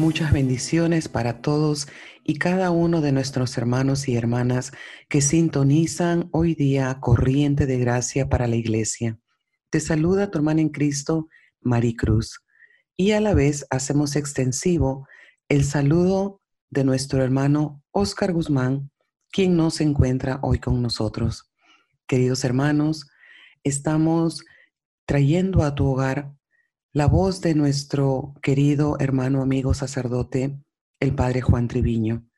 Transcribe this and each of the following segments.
Muchas bendiciones para todos y cada uno de nuestros hermanos y hermanas que sintonizan hoy día Corriente de Gracia para la Iglesia. Te saluda tu hermana en Cristo, Maricruz. Y a la vez hacemos extensivo el saludo de nuestro hermano Oscar Guzmán, quien no se encuentra hoy con nosotros. Queridos hermanos, estamos trayendo a tu hogar la voz de nuestro querido hermano amigo sacerdote, el Padre Juan Triviño,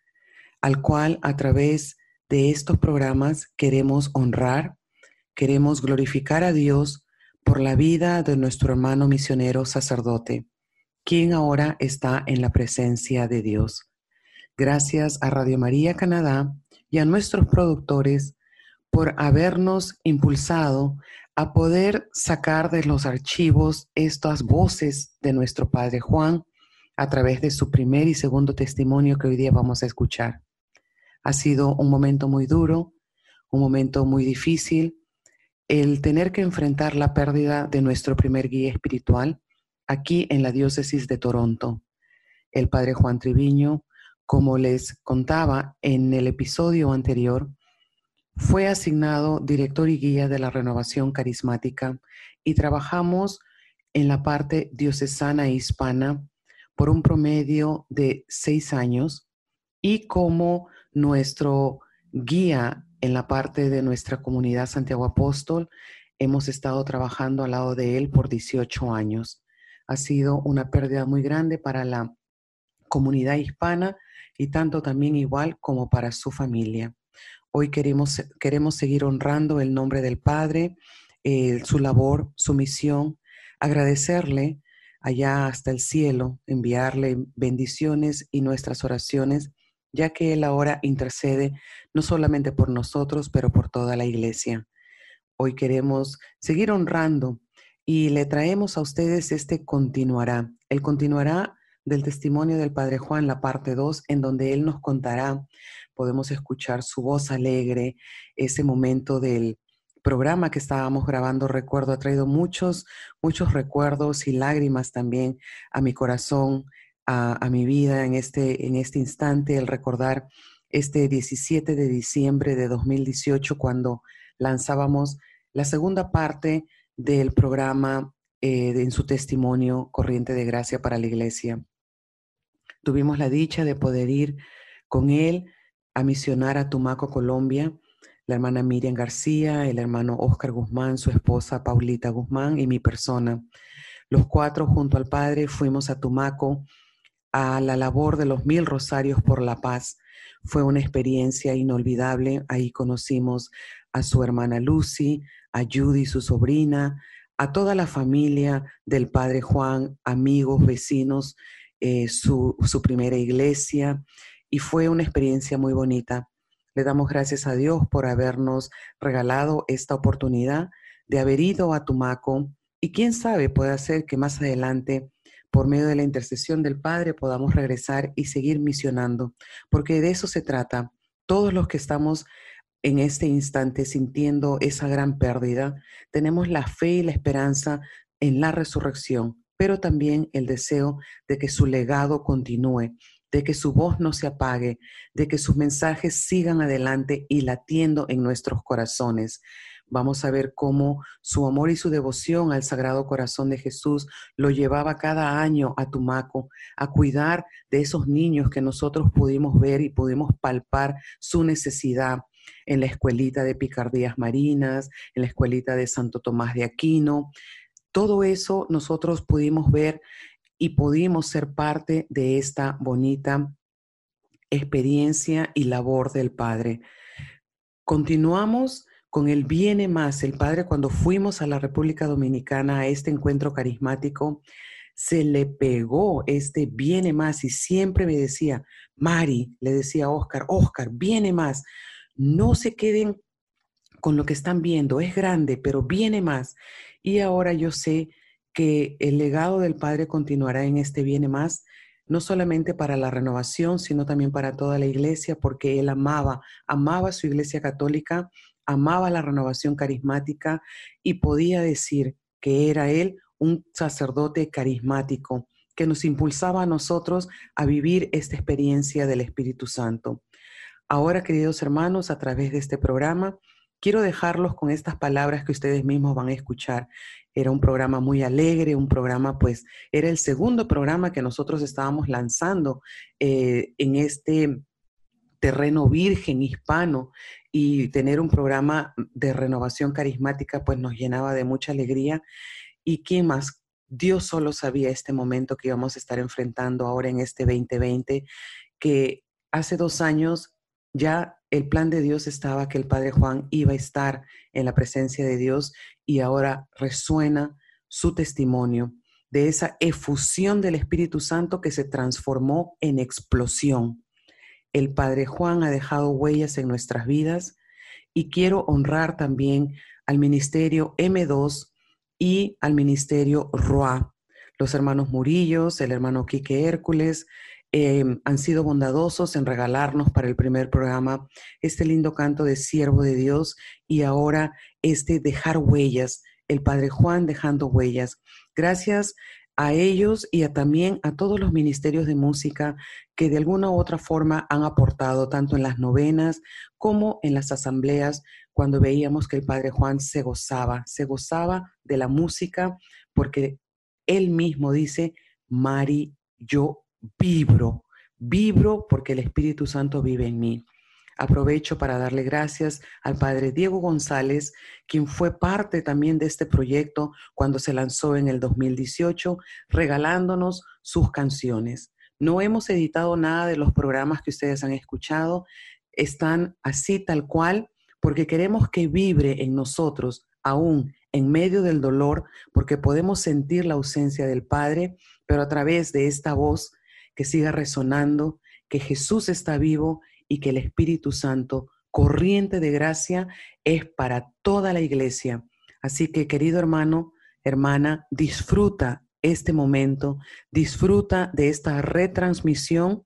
al cual a través de estos programas queremos honrar, queremos glorificar a Dios por la vida de nuestro hermano misionero sacerdote, quien ahora está en la presencia de Dios. Gracias a Radio María Canadá y a nuestros productores por habernos impulsado a poder sacar de los archivos estas voces de nuestro Padre Juan a través de su primer y segundo testimonio que hoy día vamos a escuchar. Ha sido un momento muy duro, un momento muy difícil, el tener que enfrentar la pérdida de nuestro primer guía espiritual aquí en la diócesis de Toronto. El Padre Juan Triviño, como les contaba en el episodio anterior, fue asignado director y guía de la renovación carismática y trabajamos en la parte diocesana e hispana por un promedio de seis años y como nuestro guía en la parte de nuestra comunidad Santiago Apóstol, hemos estado trabajando al lado de él por 18 años. Ha sido una pérdida muy grande para la comunidad hispana y tanto también igual como para su familia. Hoy queremos, queremos seguir honrando el nombre del Padre, eh, su labor, su misión, agradecerle allá hasta el cielo, enviarle bendiciones y nuestras oraciones, ya que Él ahora intercede no solamente por nosotros, pero por toda la iglesia. Hoy queremos seguir honrando y le traemos a ustedes este continuará. El continuará del testimonio del Padre Juan, la parte 2, en donde Él nos contará podemos escuchar su voz alegre, ese momento del programa que estábamos grabando, recuerdo, ha traído muchos, muchos recuerdos y lágrimas también a mi corazón, a, mi vida en este, en este instante, el recordar este 17 de diciembre de 2018 cuando lanzábamos la segunda parte del programa eh, en su testimonio Corriente de Gracia para la Iglesia. Tuvimos la dicha de poder ir con él a misionar a Tumaco, Colombia, la hermana Miriam García, el hermano Oscar Guzmán, su esposa Paulita Guzmán y mi persona. Los cuatro junto al Padre fuimos a Tumaco a la labor de los mil rosarios por la paz. Fue una experiencia inolvidable. Ahí conocimos a su hermana Lucy, a Judy, su sobrina, a toda la familia del Padre Juan, amigos, vecinos, eh, su, su primera iglesia y fue una experiencia muy bonita. Le damos gracias a Dios por habernos regalado esta oportunidad de haber ido a Tumaco y quién sabe puede hacer que más adelante por medio de la intercesión del Padre podamos regresar y seguir misionando, porque de eso se trata. Todos los que estamos en este instante sintiendo esa gran pérdida, tenemos la fe y la esperanza en la resurrección, pero también el deseo de que su legado continúe, de que su voz no se apague, de que sus mensajes sigan adelante y latiendo en nuestros corazones. Vamos a ver cómo su amor y su devoción al Sagrado Corazón de Jesús lo llevaba cada año a Tumaco, a cuidar de esos niños que nosotros pudimos ver y pudimos palpar su necesidad en la escuelita de Picardías Marinas, en la escuelita de Santo Tomás de Aquino. Todo eso nosotros pudimos ver y pudimos ser parte de esta bonita experiencia y labor del Padre. Continuamos con el Viene Más. El Padre, cuando fuimos a la República Dominicana a este encuentro carismático, se le pegó este Viene Más y siempre me decía, Mari, le decía a Oscar, Oscar, viene más. No se queden con lo que están viendo, es grande, pero viene más. Y ahora yo sé que el legado del Padre continuará en este Viene Más, no solamente para la renovación, sino también para toda la iglesia, porque él amaba, amaba su iglesia católica, amaba la renovación carismática y podía decir que era él un sacerdote carismático que nos impulsaba a nosotros a vivir esta experiencia del Espíritu Santo. Ahora, queridos hermanos, a través de este programa, quiero dejarlos con estas palabras que ustedes mismos van a escuchar. Era un programa muy alegre, un programa, pues, era el segundo programa que nosotros estábamos lanzando eh, en este terreno virgen hispano y tener un programa de renovación carismática, pues nos llenaba de mucha alegría. ¿Y quién más? Dios solo sabía este momento que íbamos a estar enfrentando ahora en este 2020, que hace dos años ya el plan de Dios estaba que el Padre Juan iba a estar en la presencia de Dios y ahora resuena su testimonio de esa efusión del Espíritu Santo que se transformó en explosión. El Padre Juan ha dejado huellas en nuestras vidas y quiero honrar también al Ministerio M2 y al Ministerio ROA, los hermanos Murillos, el hermano Quique Hércules, Em, han sido bondadosos en regalarnos para el primer programa este lindo canto de siervo de Dios y ahora este dejar huellas, el Padre Juan dejando huellas. Gracias a ellos y a, también a todos los ministerios de música que de alguna u otra forma han aportado tanto en las novenas como en las asambleas cuando veíamos que el Padre Juan se gozaba, se gozaba de la música porque él mismo dice, Mari, yo vibro, vibro porque el Espíritu Santo vive en mí. Aprovecho para darle gracias al Padre Diego González, quien fue parte también de este proyecto cuando se lanzó en el 2018, regalándonos sus canciones. No hemos editado nada de los programas que ustedes han escuchado, están así tal cual, porque queremos que vibre en nosotros, aún en medio del dolor, porque podemos sentir la ausencia del Padre, pero a través de esta voz que siga resonando, que Jesús está vivo y que el Espíritu Santo, corriente de gracia, es para toda la iglesia. Así que, querido hermano, hermana, disfruta este momento, disfruta de esta retransmisión,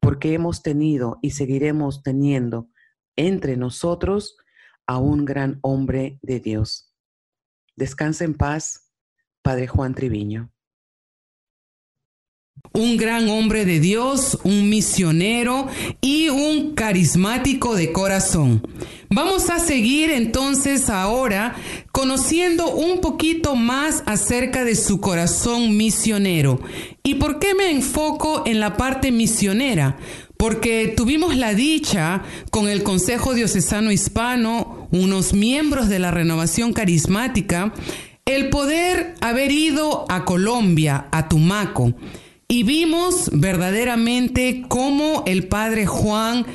porque hemos tenido y seguiremos teniendo entre nosotros a un gran hombre de Dios. Descansa en paz, Padre Juan Triviño un gran hombre de Dios, un misionero y un carismático de corazón. Vamos a seguir entonces ahora conociendo un poquito más acerca de su corazón misionero. ¿Y por qué me enfoco en la parte misionera? Porque tuvimos la dicha con el Consejo Diocesano Hispano, unos miembros de la renovación carismática, el poder haber ido a Colombia, a Tumaco, y vimos verdaderamente cómo el padre Juan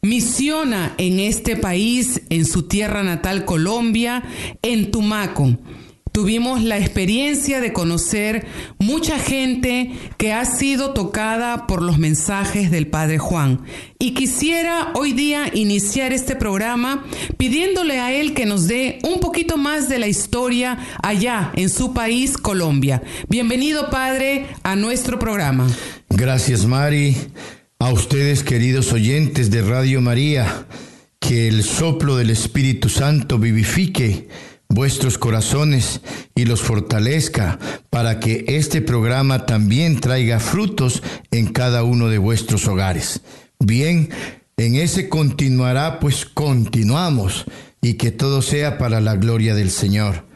misiona en este país, en su tierra natal Colombia, en Tumaco tuvimos la experiencia de conocer mucha gente que ha sido tocada por los mensajes del Padre Juan. Y quisiera hoy día iniciar este programa pidiéndole a él que nos dé un poquito más de la historia allá en su país, Colombia. Bienvenido, Padre, a nuestro programa. Gracias, Mari. A ustedes, queridos oyentes de Radio María, que el soplo del Espíritu Santo vivifique vuestros corazones y los fortalezca para que este programa también traiga frutos en cada uno de vuestros hogares. Bien, en ese continuará, pues continuamos y que todo sea para la gloria del Señor.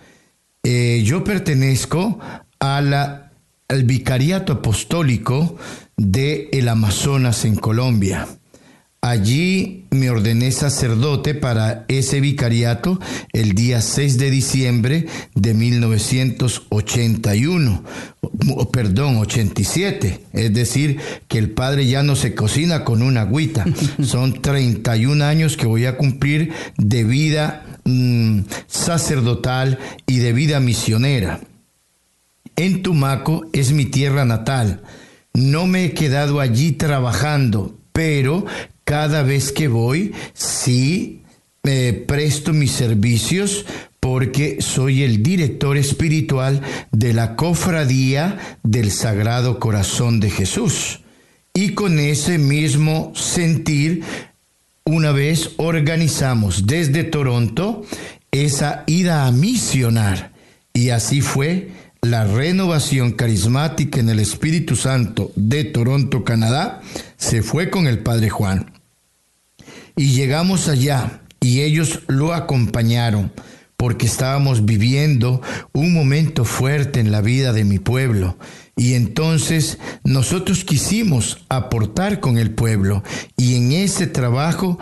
Eh, yo pertenezco a la, al Vicariato Apostólico de el Amazonas en Colombia. Allí me ordené sacerdote para ese vicariato el día 6 de diciembre de 1981, perdón, 87. Es decir, que el padre ya no se cocina con una agüita. Son 31 años que voy a cumplir de vida mm, sacerdotal y de vida misionera. En Tumaco es mi tierra natal. No me he quedado allí trabajando, pero cada vez que voy, sí me presto mis servicios porque soy el director espiritual de la cofradía del Sagrado Corazón de Jesús. Y con ese mismo sentir, una vez organizamos desde Toronto esa ida a misionar. Y así fue la renovación carismática en el Espíritu Santo de Toronto, Canadá, se fue con el Padre Juan. Y llegamos allá y ellos lo acompañaron porque estábamos viviendo un momento fuerte en la vida de mi pueblo. Y entonces nosotros quisimos aportar con el pueblo y en ese trabajo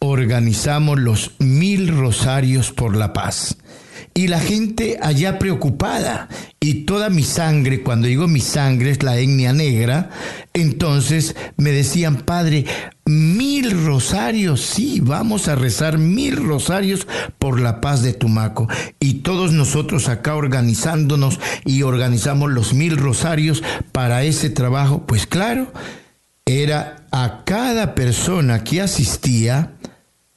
organizamos los mil rosarios por la paz y la gente allá preocupada. Y toda mi sangre, cuando digo mi sangre es la etnia negra, entonces me decían, Padre, mil rosarios, sí, vamos a rezar mil rosarios por la paz de Tumaco. Y todos nosotros acá organizándonos y organizamos los mil rosarios para ese trabajo, pues claro, era a cada persona que asistía,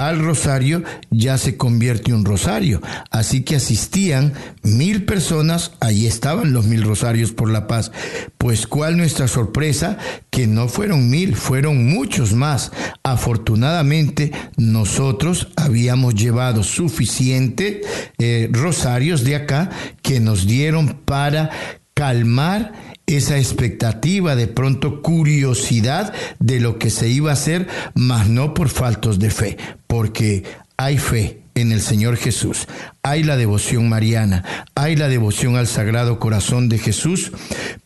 al rosario ya se convierte un rosario. Así que asistían mil personas, ahí estaban los mil rosarios por la paz. Pues cuál nuestra sorpresa, que no fueron mil, fueron muchos más. Afortunadamente nosotros habíamos llevado suficiente eh, rosarios de acá que nos dieron para calmar esa expectativa, de pronto curiosidad de lo que se iba a hacer, mas no por faltos de fe, porque hay fe en el Señor Jesús, hay la devoción mariana, hay la devoción al Sagrado Corazón de Jesús,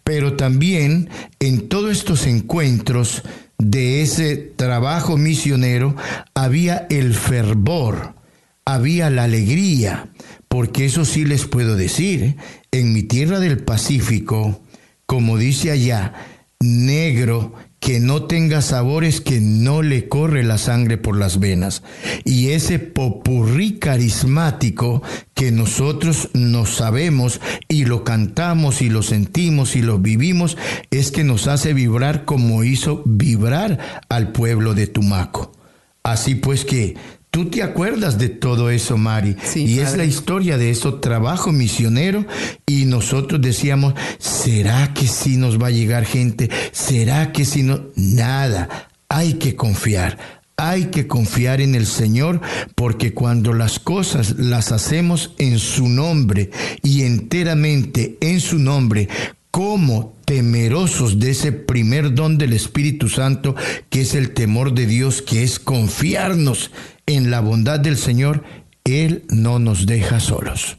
pero también en todos estos encuentros de ese trabajo misionero había el fervor, había la alegría, porque eso sí les puedo decir, ¿eh? en mi tierra del Pacífico, como dice allá, negro que no tenga sabores que no le corre la sangre por las venas. Y ese popurrí carismático que nosotros no sabemos y lo cantamos y lo sentimos y lo vivimos es que nos hace vibrar como hizo vibrar al pueblo de Tumaco. Así pues que Tú te acuerdas de todo eso, Mari. y es la historia de eso, trabajo misionero. Y nosotros decíamos, ¿será que sí nos va a llegar gente? ¿Será que sí no? Nada. Hay que confiar. Hay que confiar en el Señor porque cuando las cosas las hacemos en su nombre y enteramente en su nombre, como temerosos de ese primer don del Espíritu Santo, que es el temor de Dios, que es confiarnos en la bondad del Señor, Él no nos deja solos.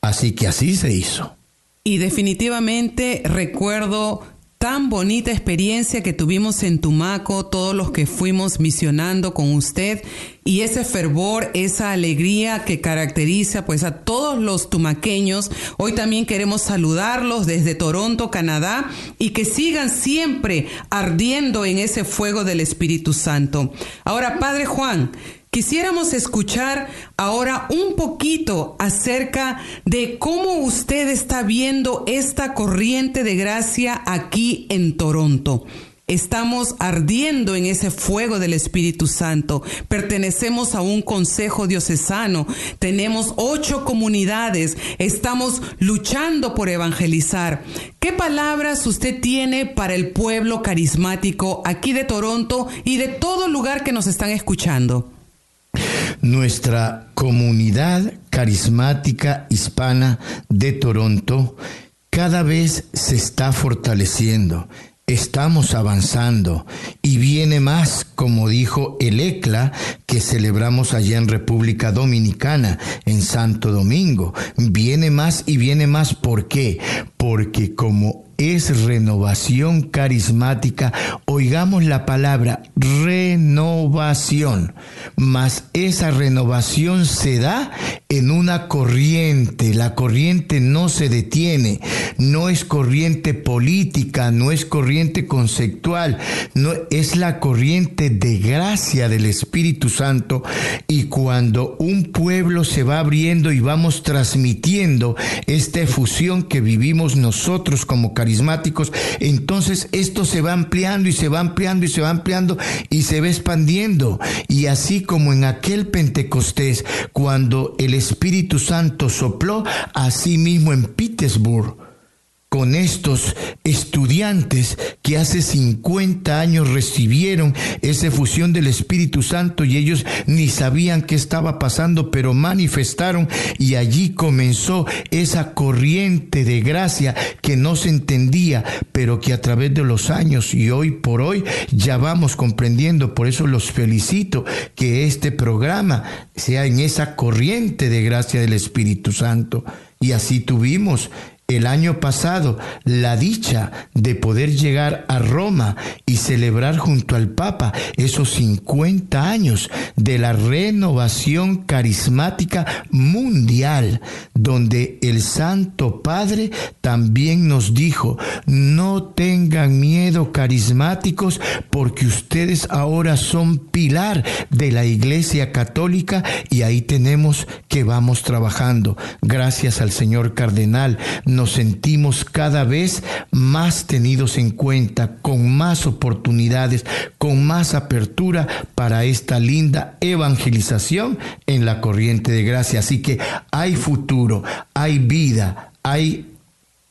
Así que así se hizo. Y definitivamente recuerdo tan bonita experiencia que tuvimos en Tumaco, todos los que fuimos misionando con usted y ese fervor, esa alegría que caracteriza pues a todos los tumaqueños. Hoy también queremos saludarlos desde Toronto, Canadá y que sigan siempre ardiendo en ese fuego del Espíritu Santo. Ahora, Padre Juan, Quisiéramos escuchar ahora un poquito acerca de cómo usted está viendo esta corriente de gracia aquí en Toronto. Estamos ardiendo en ese fuego del Espíritu Santo. Pertenecemos a un consejo diocesano. Tenemos ocho comunidades. Estamos luchando por evangelizar. ¿Qué palabras usted tiene para el pueblo carismático aquí de Toronto y de todo lugar que nos están escuchando? Nuestra comunidad carismática hispana de Toronto cada vez se está fortaleciendo estamos avanzando y viene más, como dijo el ECLA que celebramos allá en República Dominicana, en Santo Domingo. Viene más y viene más. ¿Por qué? Porque como es renovación carismática. Oigamos la palabra renovación, mas esa renovación se da en una corriente. La corriente no se detiene, no es corriente política, no es corriente conceptual, no es la corriente de gracia del Espíritu Santo y cuando un pueblo se va abriendo y vamos transmitiendo esta efusión que vivimos nosotros como carismáticos, entonces esto se va ampliando y se va ampliando y se va ampliando y se va expandiendo. Y así como en aquel Pentecostés, cuando el Espíritu Santo sopló, así mismo en Petersburg con estos estudiantes que hace 50 años recibieron esa fusión del Espíritu Santo y ellos ni sabían qué estaba pasando, pero manifestaron y allí comenzó esa corriente de gracia que no se entendía, pero que a través de los años y hoy por hoy ya vamos comprendiendo. Por eso los felicito que este programa sea en esa corriente de gracia del Espíritu Santo. Y así tuvimos el año pasado la dicha de poder llegar a Roma y celebrar junto al Papa esos 50 años de la renovación carismática mundial, donde el Santo Padre también nos dijo, no tengan miedo carismáticos porque ustedes ahora son pilar de la Iglesia Católica y ahí tenemos que vamos trabajando. Gracias al señor Cardenal nos sentimos cada vez más tenidos en cuenta, con más oportunidades, con más apertura para esta linda evangelización en la corriente de gracia. Así que hay futuro, hay vida, hay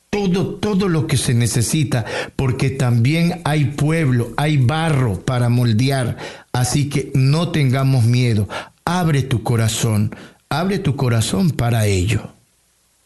todo, todo lo que se necesita, porque también hay pueblo, hay barro para moldear. Así que no tengamos miedo, abre tu corazón, abre tu corazón para ello.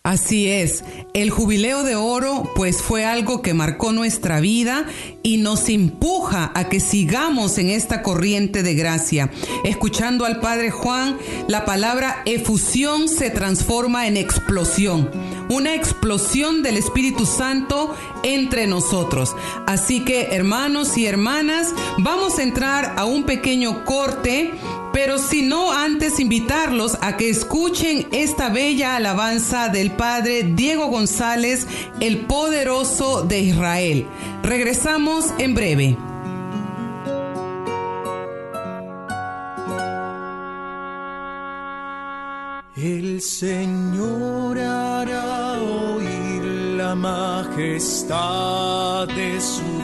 Así es, el jubileo de oro pues fue algo que marcó nuestra vida y nos empuja a que sigamos en esta corriente de gracia. Escuchando al Padre Juan, la palabra efusión se transforma en explosión, una explosión del Espíritu Santo entre nosotros. Así que hermanos y hermanas, vamos a entrar a un pequeño corte pero si no, antes invitarlos a que escuchen esta bella alabanza del Padre Diego González, el poderoso de Israel. Regresamos en breve. El Señor hará oír la majestad de su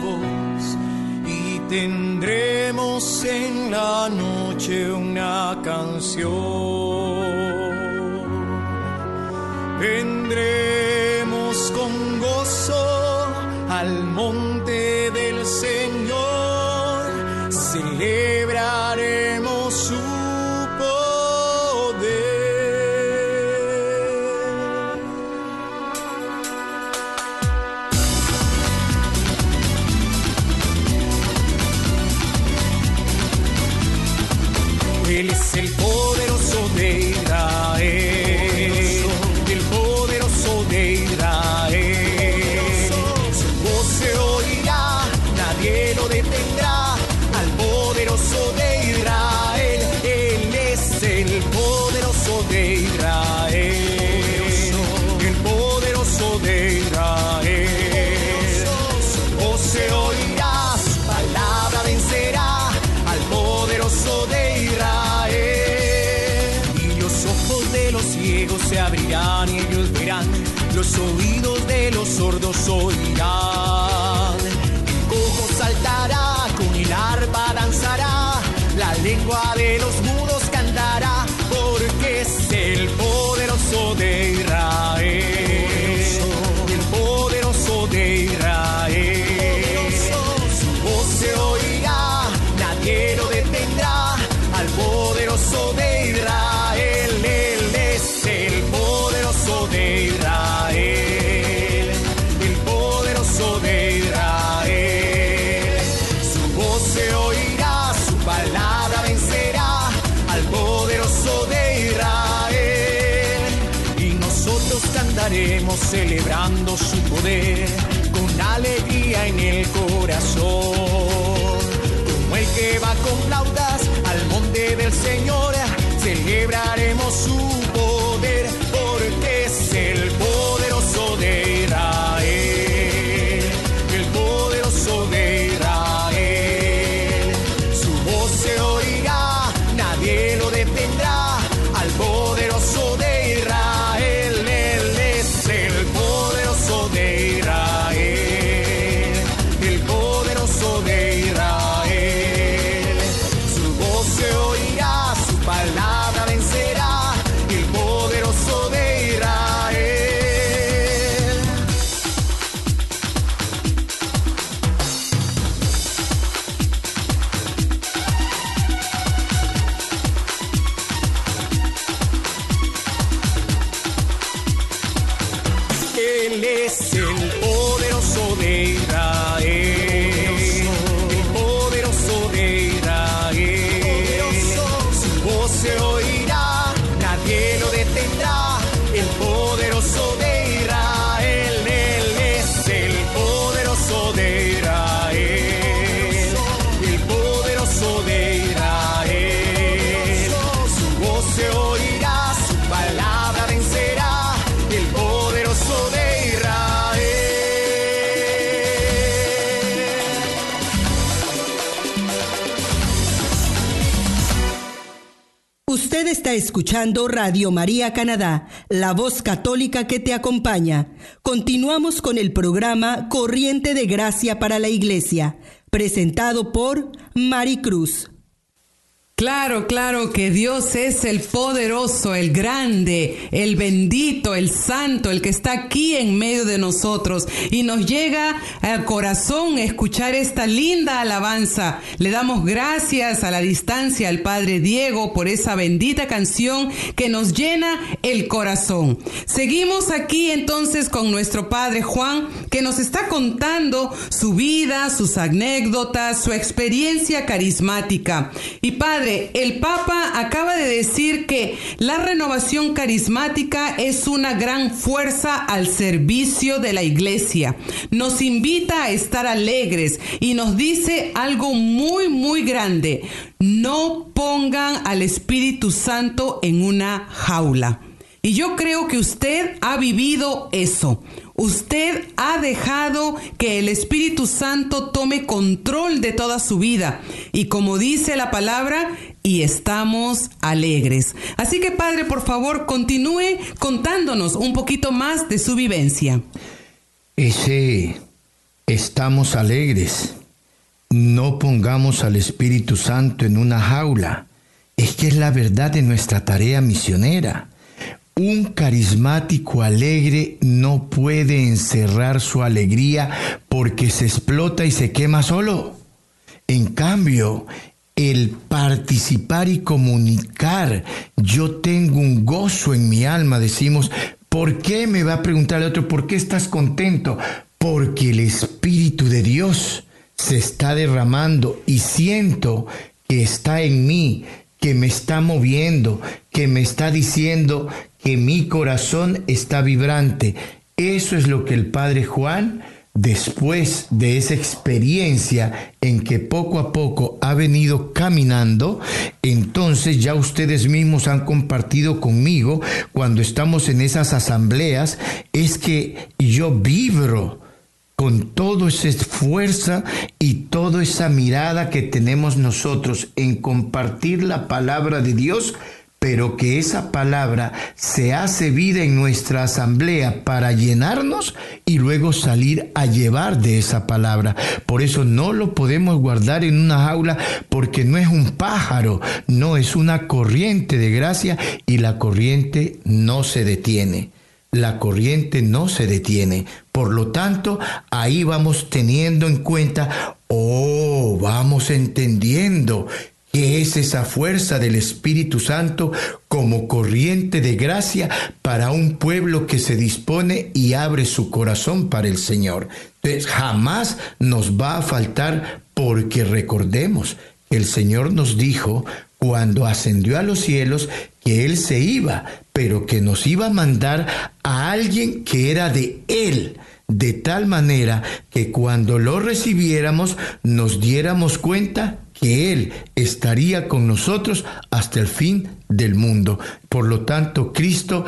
tendremos en la noche una canción. Vendremos con gozo al monte del Señor, celebraremos celebrando su poder con alegría en el corazón. Como el que va con flautas al monte del Señor, celebraremos su poder escuchando Radio María Canadá, la voz católica que te acompaña. Continuamos con el programa Corriente de Gracia para la Iglesia, presentado por Mari Cruz. Claro, claro que Dios es el poderoso, el grande, el bendito, el santo, el que está aquí en medio de nosotros y nos llega al corazón escuchar esta linda alabanza. Le damos gracias a la distancia al Padre Diego por esa bendita canción que nos llena el corazón. Seguimos aquí entonces con nuestro Padre Juan que nos está contando su vida, sus anécdotas, su experiencia carismática. Y Padre, el Papa acaba de decir que la renovación carismática es una gran fuerza al servicio de la iglesia. Nos invita a estar alegres y nos dice algo muy, muy grande. No pongan al Espíritu Santo en una jaula. Y yo creo que usted ha vivido eso. Usted ha dejado que el Espíritu Santo tome control de toda su vida. Y como dice la palabra, y estamos alegres. Así que Padre, por favor, continúe contándonos un poquito más de su vivencia. Ese estamos alegres. No pongamos al Espíritu Santo en una jaula. Es que es la verdad de nuestra tarea misionera. Un carismático alegre no puede encerrar su alegría porque se explota y se quema solo. En cambio, el participar y comunicar, yo tengo un gozo en mi alma, decimos, ¿por qué me va a preguntar el otro, por qué estás contento? Porque el Espíritu de Dios se está derramando y siento que está en mí, que me está moviendo, que me está diciendo que mi corazón está vibrante. Eso es lo que el Padre Juan, después de esa experiencia en que poco a poco ha venido caminando, entonces ya ustedes mismos han compartido conmigo cuando estamos en esas asambleas, es que yo vibro con toda esa fuerza y toda esa mirada que tenemos nosotros en compartir la palabra de Dios, pero que esa palabra se hace vida en nuestra asamblea para llenarnos y luego salir a llevar de esa palabra. Por eso no lo podemos guardar en una jaula porque no es un pájaro, no es una corriente de gracia y la corriente no se detiene la corriente no se detiene. Por lo tanto, ahí vamos teniendo en cuenta, oh, vamos entendiendo qué es esa fuerza del Espíritu Santo como corriente de gracia para un pueblo que se dispone y abre su corazón para el Señor. Jamás nos va a faltar porque recordemos, el Señor nos dijo, cuando ascendió a los cielos que Él se iba, pero que nos iba a mandar a alguien que era de Él, de tal manera que cuando lo recibiéramos nos diéramos cuenta que Él estaría con nosotros hasta el fin del mundo. Por lo tanto, Cristo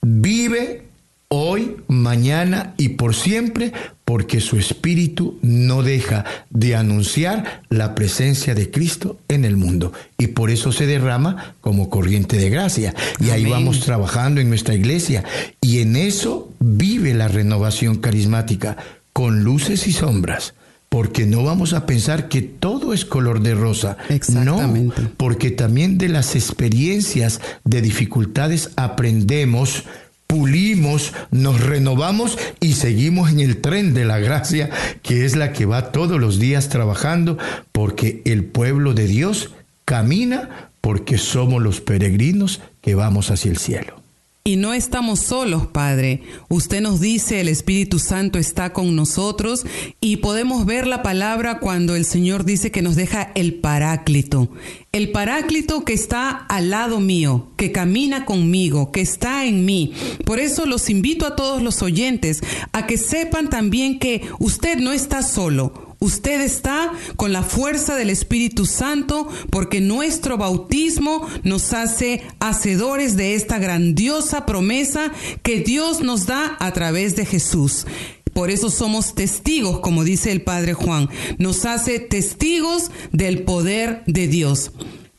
vive hoy, mañana y por siempre, porque su espíritu no deja de anunciar la presencia de Cristo en el mundo. Y por eso se derrama como corriente de gracia. Y ahí vamos trabajando en nuestra iglesia. Y en eso vive la renovación carismática, con luces y sombras porque no vamos a pensar que todo es color de rosa. Exactamente. No, porque también de las experiencias de dificultades aprendemos pulimos, nos renovamos y seguimos en el tren de la gracia, que es la que va todos los días trabajando, porque el pueblo de Dios camina porque somos los peregrinos que vamos hacia el cielo. Y no estamos solos, Padre. Usted nos dice el Espíritu Santo está con nosotros y podemos ver la palabra cuando el Señor dice que nos deja el paráclito. El paráclito que está al lado mío, que camina conmigo, que está en mí. Por eso los invito a todos los oyentes a que sepan también que usted no está solo. Usted está con la fuerza del Espíritu Santo porque nuestro bautismo nos hace hacedores de esta grandiosa promesa que Dios nos da a través de Jesús. Por eso somos testigos, como dice el Padre Juan. Nos hace testigos del poder de Dios.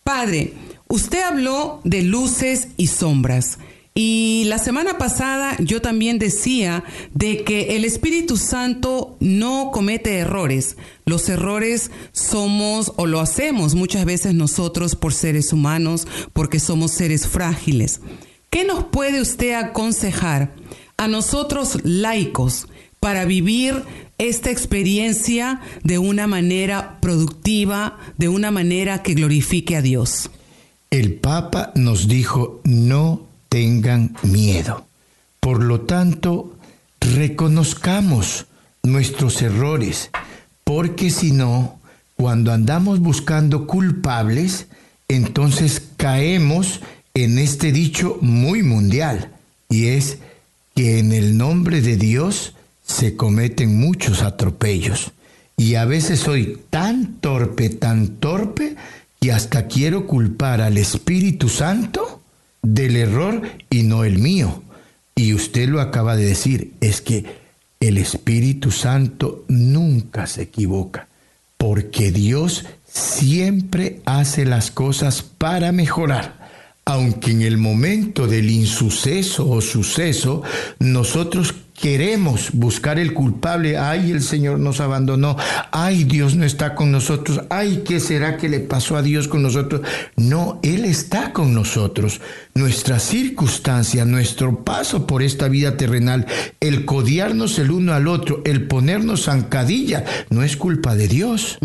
Padre, usted habló de luces y sombras. Y la semana pasada yo también decía de que el Espíritu Santo no comete errores. Los errores somos o lo hacemos muchas veces nosotros por seres humanos, porque somos seres frágiles. ¿Qué nos puede usted aconsejar a nosotros laicos para vivir esta experiencia de una manera productiva, de una manera que glorifique a Dios? El Papa nos dijo no tengan miedo. Por lo tanto, reconozcamos nuestros errores, porque si no, cuando andamos buscando culpables, entonces caemos en este dicho muy mundial, y es que en el nombre de Dios se cometen muchos atropellos. Y a veces soy tan torpe, tan torpe, que hasta quiero culpar al Espíritu Santo del error y no el mío. Y usted lo acaba de decir, es que el Espíritu Santo nunca se equivoca, porque Dios siempre hace las cosas para mejorar. Aunque en el momento del insuceso o suceso nosotros queremos buscar el culpable, ay, el Señor nos abandonó, ay, Dios no está con nosotros, ay, ¿qué será que le pasó a Dios con nosotros? No, Él está con nosotros. Nuestra circunstancia, nuestro paso por esta vida terrenal, el codiarnos el uno al otro, el ponernos zancadilla, no es culpa de Dios.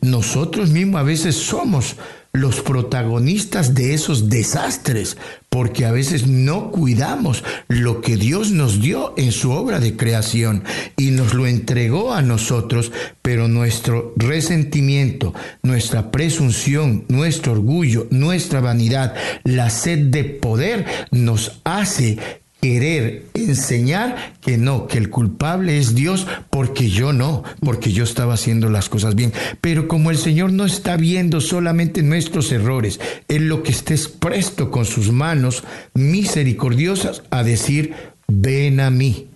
Nosotros mismos a veces somos los protagonistas de esos desastres, porque a veces no cuidamos lo que Dios nos dio en su obra de creación y nos lo entregó a nosotros, pero nuestro resentimiento, nuestra presunción, nuestro orgullo, nuestra vanidad, la sed de poder nos hace querer enseñar que no, que el culpable es Dios porque yo no, porque yo estaba haciendo las cosas bien. Pero como el Señor no está viendo solamente nuestros errores, Él lo que estés presto con sus manos misericordiosas a decir, ven a mí.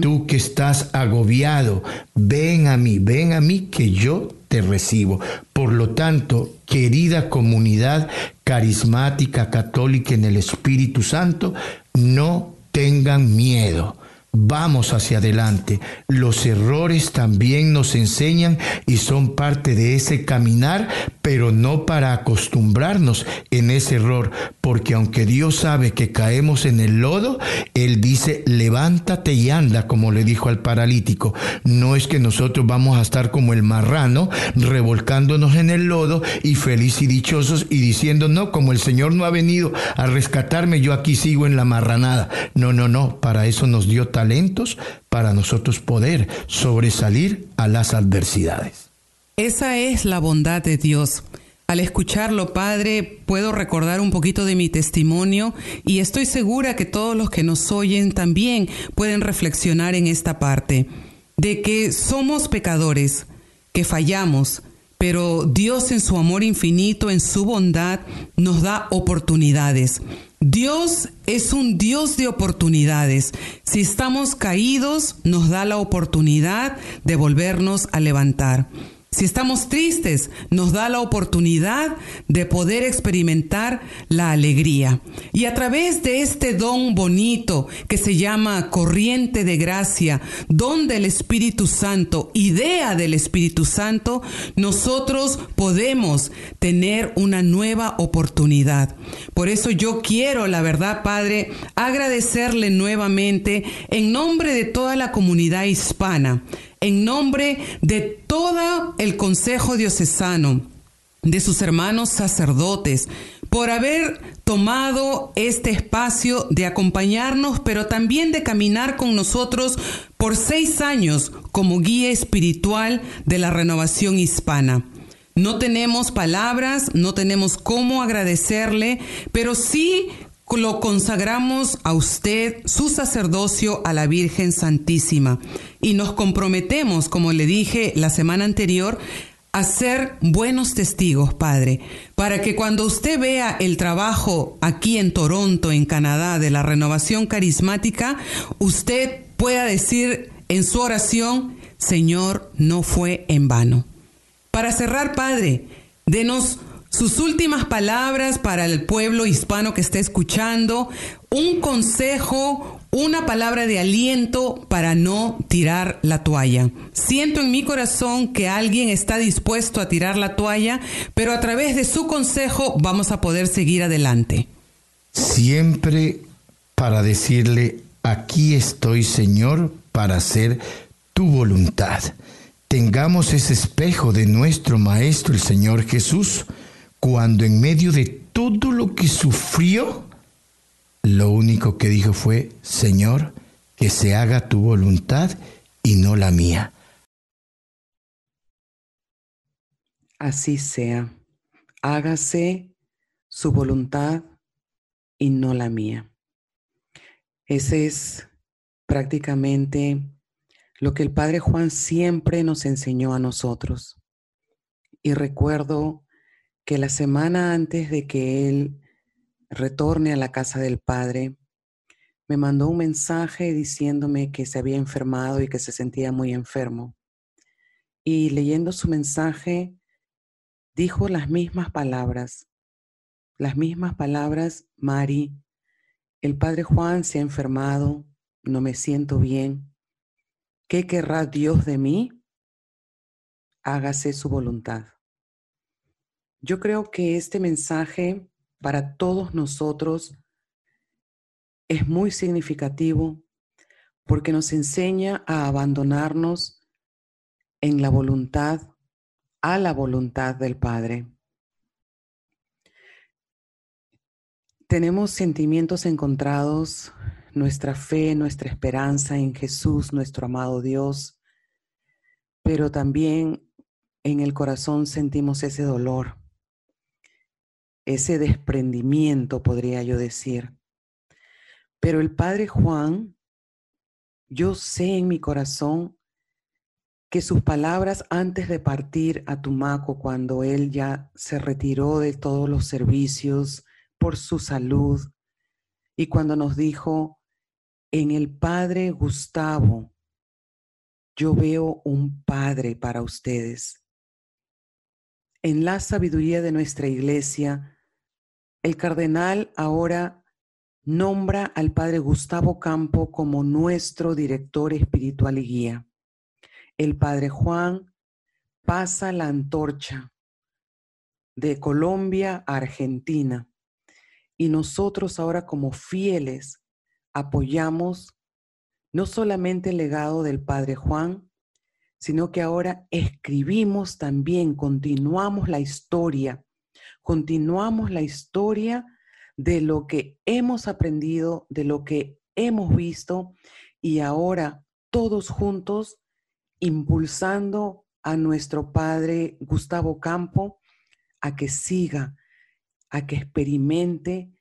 Tú que estás agobiado, ven a mí, ven a mí que yo te recibo. Por lo tanto, querida comunidad carismática católica en el Espíritu Santo, no tengan miedo. Vamos hacia adelante. Los errores también nos enseñan y son parte de ese caminar, pero no para acostumbrarnos en ese error, porque aunque Dios sabe que caemos en el lodo, Él dice, levántate y anda, como le dijo al paralítico. No es que nosotros vamos a estar como el marrano, revolcándonos en el lodo y feliz y dichosos y diciendo, no, como el Señor no ha venido a rescatarme, yo aquí sigo en la marranada. No, no, no, para eso nos dio tal talentos para nosotros poder sobresalir a las adversidades. Esa es la bondad de Dios. Al escucharlo, Padre, puedo recordar un poquito de mi testimonio y estoy segura que todos los que nos oyen también pueden reflexionar en esta parte, de que somos pecadores, que fallamos, pero Dios en su amor infinito, en su bondad, nos da oportunidades. Dios es un Dios de oportunidades. Si estamos caídos, nos da la oportunidad de volvernos a levantar. Si estamos tristes, nos da la oportunidad de poder experimentar la alegría. Y a través de este don bonito que se llama corriente de gracia, don del Espíritu Santo, idea del Espíritu Santo, nosotros podemos tener una nueva oportunidad. Por eso yo quiero, la verdad, Padre, agradecerle nuevamente en nombre de toda la comunidad hispana en nombre de todo el Consejo Diocesano, de sus hermanos sacerdotes, por haber tomado este espacio de acompañarnos, pero también de caminar con nosotros por seis años como guía espiritual de la renovación hispana. No tenemos palabras, no tenemos cómo agradecerle, pero sí lo consagramos a usted, su sacerdocio, a la Virgen Santísima. Y nos comprometemos, como le dije la semana anterior, a ser buenos testigos, Padre, para que cuando usted vea el trabajo aquí en Toronto, en Canadá, de la renovación carismática, usted pueda decir en su oración, Señor, no fue en vano. Para cerrar, Padre, denos sus últimas palabras para el pueblo hispano que está escuchando, un consejo, una palabra de aliento para no tirar la toalla. Siento en mi corazón que alguien está dispuesto a tirar la toalla, pero a través de su consejo vamos a poder seguir adelante. Siempre para decirle, aquí estoy Señor para hacer tu voluntad. Tengamos ese espejo de nuestro Maestro el Señor Jesús cuando en medio de todo lo que sufrió, lo único que dijo fue, Señor, que se haga tu voluntad y no la mía. Así sea, hágase su voluntad y no la mía. Ese es prácticamente lo que el Padre Juan siempre nos enseñó a nosotros. Y recuerdo que la semana antes de que él retorne a la casa del Padre, me mandó un mensaje diciéndome que se había enfermado y que se sentía muy enfermo. Y leyendo su mensaje, dijo las mismas palabras, las mismas palabras, Mari, el Padre Juan se ha enfermado, no me siento bien. ¿Qué querrá Dios de mí? Hágase su voluntad. Yo creo que este mensaje para todos nosotros es muy significativo porque nos enseña a abandonarnos en la voluntad, a la voluntad del Padre. Tenemos sentimientos encontrados, nuestra fe, nuestra esperanza en Jesús, nuestro amado Dios, pero también en el corazón sentimos ese dolor ese desprendimiento, podría yo decir. Pero el Padre Juan, yo sé en mi corazón que sus palabras antes de partir a Tumaco, cuando él ya se retiró de todos los servicios por su salud, y cuando nos dijo, en el Padre Gustavo, yo veo un Padre para ustedes. En la sabiduría de nuestra iglesia, el cardenal ahora nombra al padre Gustavo Campo como nuestro director espiritual y guía. El padre Juan pasa la antorcha de Colombia a Argentina y nosotros ahora como fieles apoyamos no solamente el legado del padre Juan, sino que ahora escribimos también, continuamos la historia continuamos la historia de lo que hemos aprendido, de lo que hemos visto y ahora todos juntos impulsando a nuestro padre Gustavo Campo a que siga, a que experimente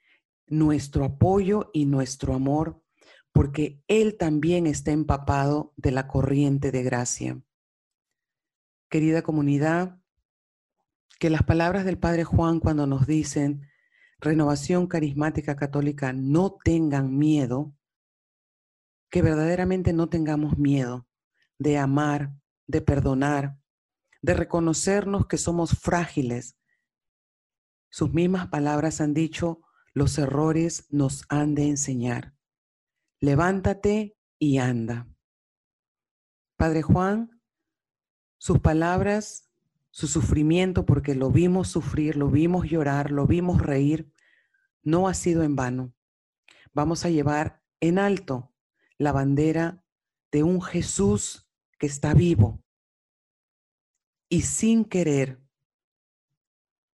nuestro apoyo y nuestro amor, porque Él también está empapado de la corriente de gracia. Querida comunidad, que las palabras del Padre Juan cuando nos dicen renovación carismática católica, no tengan miedo, que verdaderamente no tengamos miedo de amar, de perdonar, de reconocernos que somos frágiles. Sus mismas palabras han dicho, los errores nos han de enseñar. Levántate y anda. Padre Juan, sus palabras, su sufrimiento, porque lo vimos sufrir, lo vimos llorar, lo vimos reír, no ha sido en vano. Vamos a llevar en alto la bandera de un Jesús que está vivo. Y sin querer,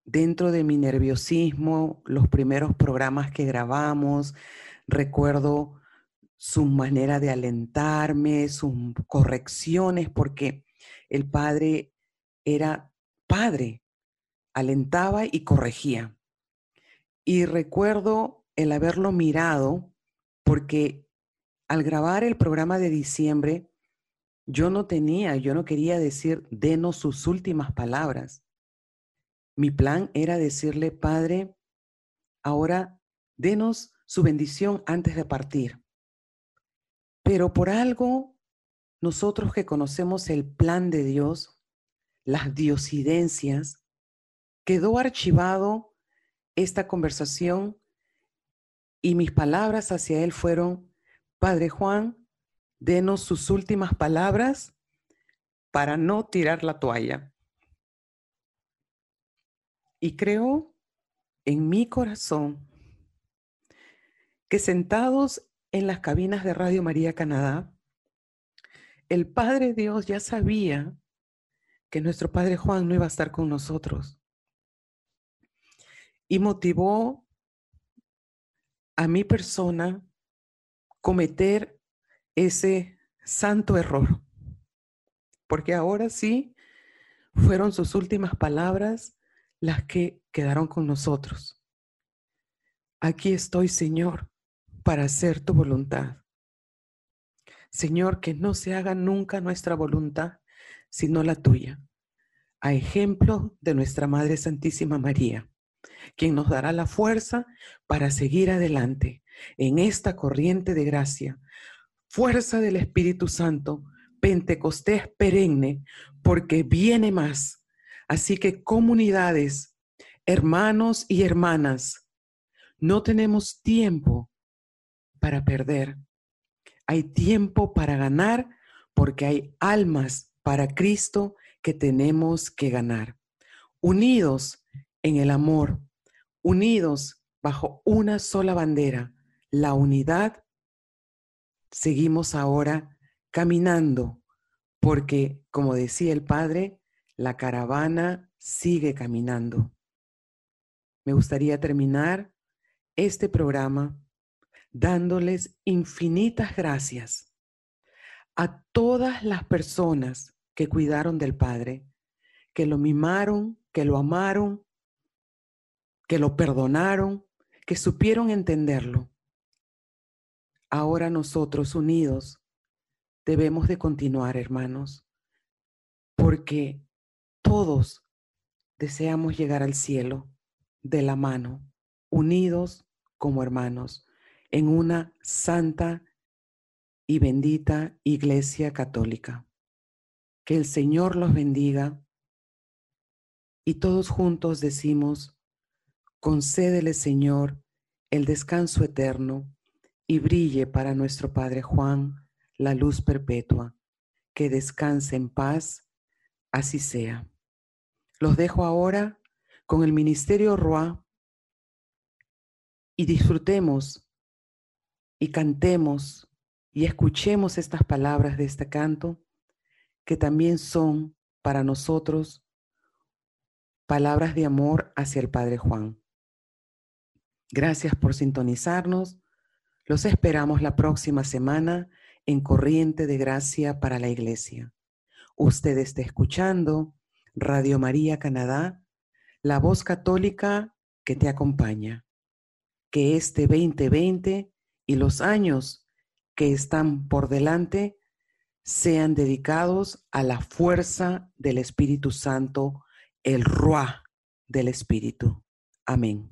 dentro de mi nerviosismo, los primeros programas que grabamos, recuerdo su manera de alentarme, sus correcciones, porque el padre era padre, alentaba y corregía. Y recuerdo el haberlo mirado porque al grabar el programa de diciembre, yo no tenía, yo no quería decir, denos sus últimas palabras. Mi plan era decirle, Padre, ahora denos su bendición antes de partir. Pero por algo, nosotros que conocemos el plan de Dios, las diosidencias, quedó archivado esta conversación y mis palabras hacia Él fueron, Padre Juan, denos sus últimas palabras para no tirar la toalla. Y creo en mi corazón que sentados en las cabinas de Radio María Canadá, el Padre Dios ya sabía que nuestro Padre Juan no iba a estar con nosotros. Y motivó a mi persona cometer ese santo error. Porque ahora sí fueron sus últimas palabras las que quedaron con nosotros. Aquí estoy, Señor, para hacer tu voluntad. Señor, que no se haga nunca nuestra voluntad, sino la tuya, a ejemplo de nuestra Madre Santísima María, quien nos dará la fuerza para seguir adelante en esta corriente de gracia, fuerza del Espíritu Santo, Pentecostés perenne, porque viene más. Así que comunidades, hermanos y hermanas, no tenemos tiempo para perder. Hay tiempo para ganar porque hay almas para Cristo que tenemos que ganar. Unidos en el amor, unidos bajo una sola bandera, la unidad, seguimos ahora caminando, porque, como decía el Padre, la caravana sigue caminando. Me gustaría terminar este programa dándoles infinitas gracias a todas las personas que cuidaron del Padre, que lo mimaron, que lo amaron, que lo perdonaron, que supieron entenderlo. Ahora nosotros unidos debemos de continuar, hermanos, porque todos deseamos llegar al cielo de la mano, unidos como hermanos, en una santa y bendita Iglesia Católica. Que el Señor los bendiga y todos juntos decimos, concédele Señor el descanso eterno y brille para nuestro Padre Juan la luz perpetua. Que descanse en paz, así sea. Los dejo ahora con el Ministerio Roa y disfrutemos y cantemos y escuchemos estas palabras de este canto que también son para nosotros palabras de amor hacia el Padre Juan. Gracias por sintonizarnos. Los esperamos la próxima semana en Corriente de Gracia para la Iglesia. Usted está escuchando Radio María Canadá, la voz católica que te acompaña. Que este 2020 y los años que están por delante sean dedicados a la fuerza del Espíritu Santo, el Ruah del Espíritu. Amén.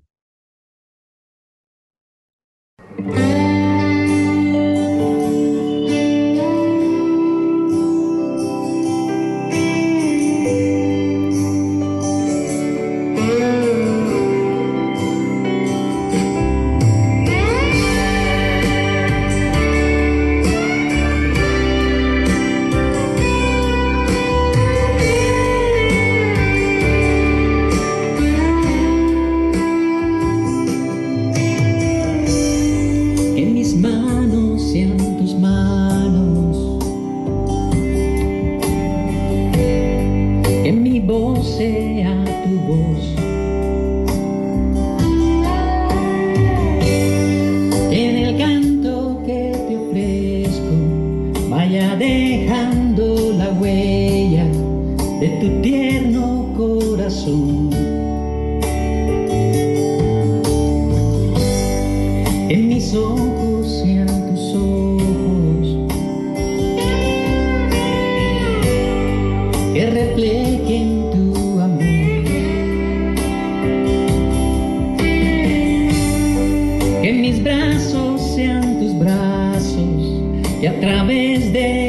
El Espíritu de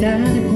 Dios.